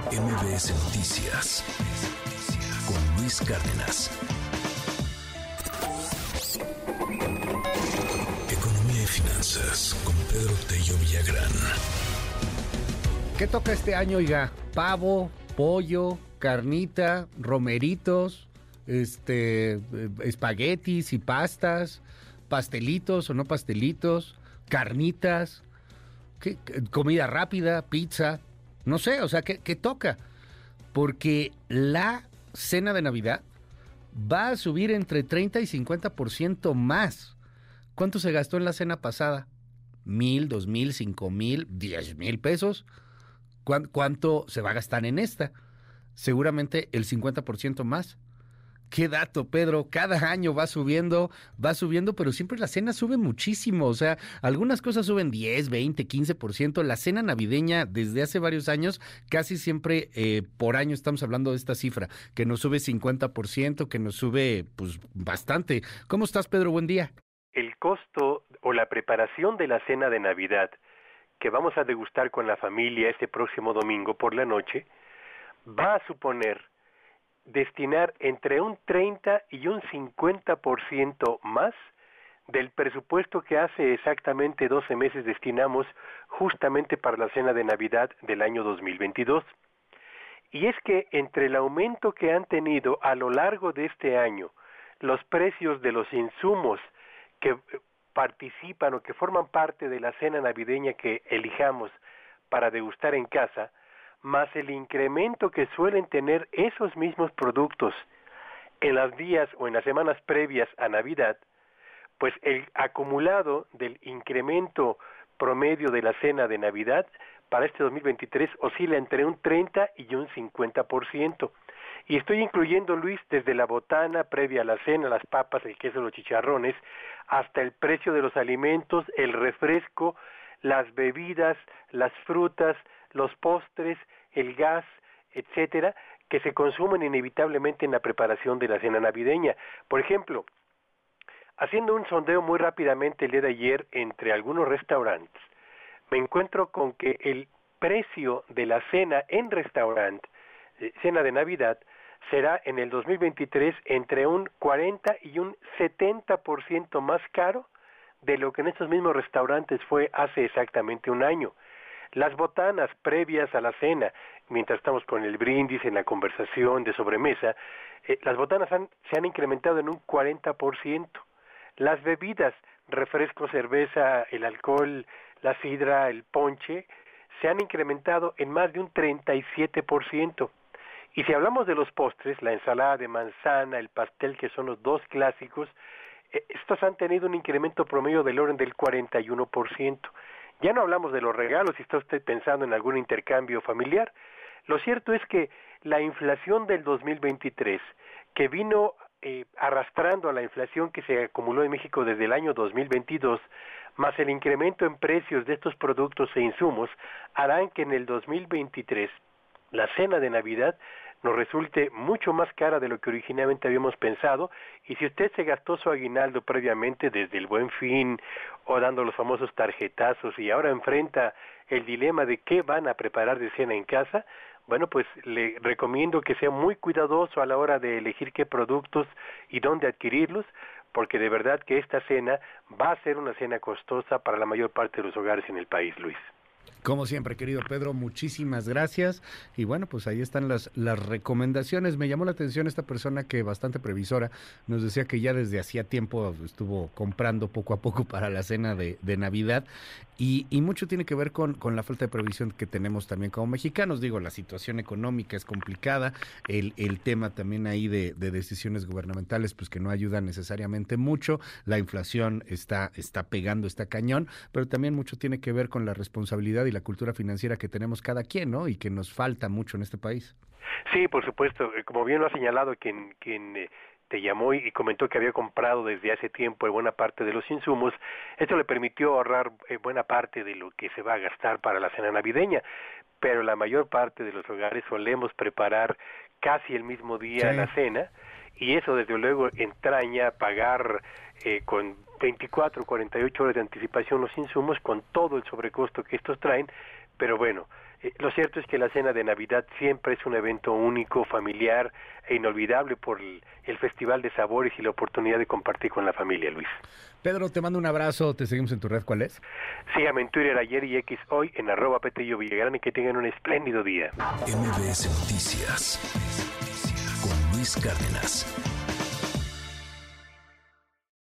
MBS Noticias con Luis Cárdenas. Economía y finanzas con Pedro Tello Villagrán. ¿Qué toca este año, oiga? Pavo, pollo, carnita, romeritos, este, eh, espaguetis y pastas, pastelitos o no pastelitos, carnitas, ¿qué- qué- comida rápida, pizza, no sé, o sea, ¿qué, toca? Porque la cena de Navidad va a subir entre 30 y 50% más. ¿Cuánto se gastó en la cena pasada? ¿Mil, dos mil, cinco mil, diez mil pesos? ¿Cuán- ¿Cuánto se va a gastar en esta? Seguramente el 50% más. Qué dato, Pedro. Cada año va subiendo, va subiendo, pero siempre la cena sube muchísimo. O sea, algunas cosas suben 10, 20, 15%. La cena navideña desde hace varios años, casi siempre eh, por año estamos hablando de esta cifra, que nos sube 50%, que nos sube pues bastante. ¿Cómo estás, Pedro? Buen día. el costo o la preparación de la cena de Navidad que vamos a degustar con la familia este próximo domingo por la noche va a suponer destinar entre un 30 y un 50% más del presupuesto que hace exactamente 12 meses destinamos justamente para la cena de Navidad del año 2022. Y es que entre el aumento que han tenido a lo largo de este año los precios de los insumos que eh, participan o que forman parte de la cena navideña que elijamos para degustar en casa, más el incremento que suelen tener esos mismos productos en los días o en las semanas previas a Navidad, pues el acumulado del incremento promedio de la cena de Navidad para este 2023 oscila entre un 30 y un 50%. Y estoy incluyendo, Luis, desde la botana previa a la cena, las papas, el queso, los chicharrones, hasta el precio de los alimentos, el refresco, las bebidas, las frutas, los postres, el gas, etcétera, que se consumen inevitablemente en la preparación de la cena navideña. Por ejemplo, haciendo un sondeo muy rápidamente el día de ayer entre algunos restaurantes, me encuentro con que el precio de la cena en restaurante, eh, cena de Navidad, será en el 2023 entre un 40 y un 70% más caro de lo que en estos mismos restaurantes fue hace exactamente un año. Las botanas previas a la cena, mientras estamos con el brindis en la conversación de sobremesa, eh, las botanas se han incrementado en un 40%. Las bebidas, refresco, cerveza, el alcohol, la sidra, el ponche, se han incrementado en más de un 37%. Y si hablamos de los postres, la ensalada de manzana, el pastel, que son los dos clásicos, eh, estos han tenido un incremento promedio del orden del 41%. Ya no hablamos de los regalos, si está usted pensando en algún intercambio familiar. Lo cierto es que la inflación del 2023, que vino eh, arrastrando a la inflación que se acumuló en México desde el año 2022, más el incremento en precios de estos productos e insumos, harán que en el 2023 la cena de Navidad nos resulte mucho más cara de lo que originalmente habíamos pensado y si usted se gastó su aguinaldo previamente desde el buen fin o dando los famosos tarjetazos y ahora enfrenta el dilema de qué van a preparar de cena en casa, bueno, pues le recomiendo que sea muy cuidadoso a la hora de elegir qué productos y dónde adquirirlos, porque de verdad que esta cena va a ser una cena costosa para la mayor parte de los hogares en el país, Luis. Como siempre, querido Pedro, muchísimas gracias. Y bueno, pues ahí están las, las recomendaciones. Me llamó la atención esta persona que bastante previsora nos decía que ya desde hacía tiempo estuvo comprando poco a poco para la cena de, Navidad. Y, y mucho tiene que ver con, la falta de previsión que tenemos también como mexicanos. Digo, la situación económica es complicada, el, tema también ahí de, de decisiones gubernamentales, pues que no ayudan necesariamente mucho. La inflación está, está pegando, está cañón, pero también mucho tiene que ver con la responsabilidad y la cultura financiera que tenemos cada quien, ¿no? Y que nos falta mucho en este país. Sí, por supuesto. Eh, Como bien lo ha señalado quien, quien eh, te llamó y comentó que había comprado desde hace tiempo buena parte de los insumos, esto le permitió ahorrar eh, buena parte de lo que se va a gastar para la cena navideña. Pero la mayor parte de los hogares solemos preparar casi el mismo día Sí. la cena y eso desde luego entraña pagar eh, con 24 48 horas de anticipación los insumos con todo el sobrecosto que estos traen, pero bueno, Eh, lo cierto es que la cena de Navidad siempre es un evento único, familiar e inolvidable por el, el, Festival de Sabores y la oportunidad de compartir con la familia, Luis. Pedro, te mando un abrazo, te seguimos en tu red, ¿cuál es? Sígame en Twitter ayer y X hoy en arroba Petello Villagrán y que tengan un espléndido día. MBS Noticias con Luis Cárdenas.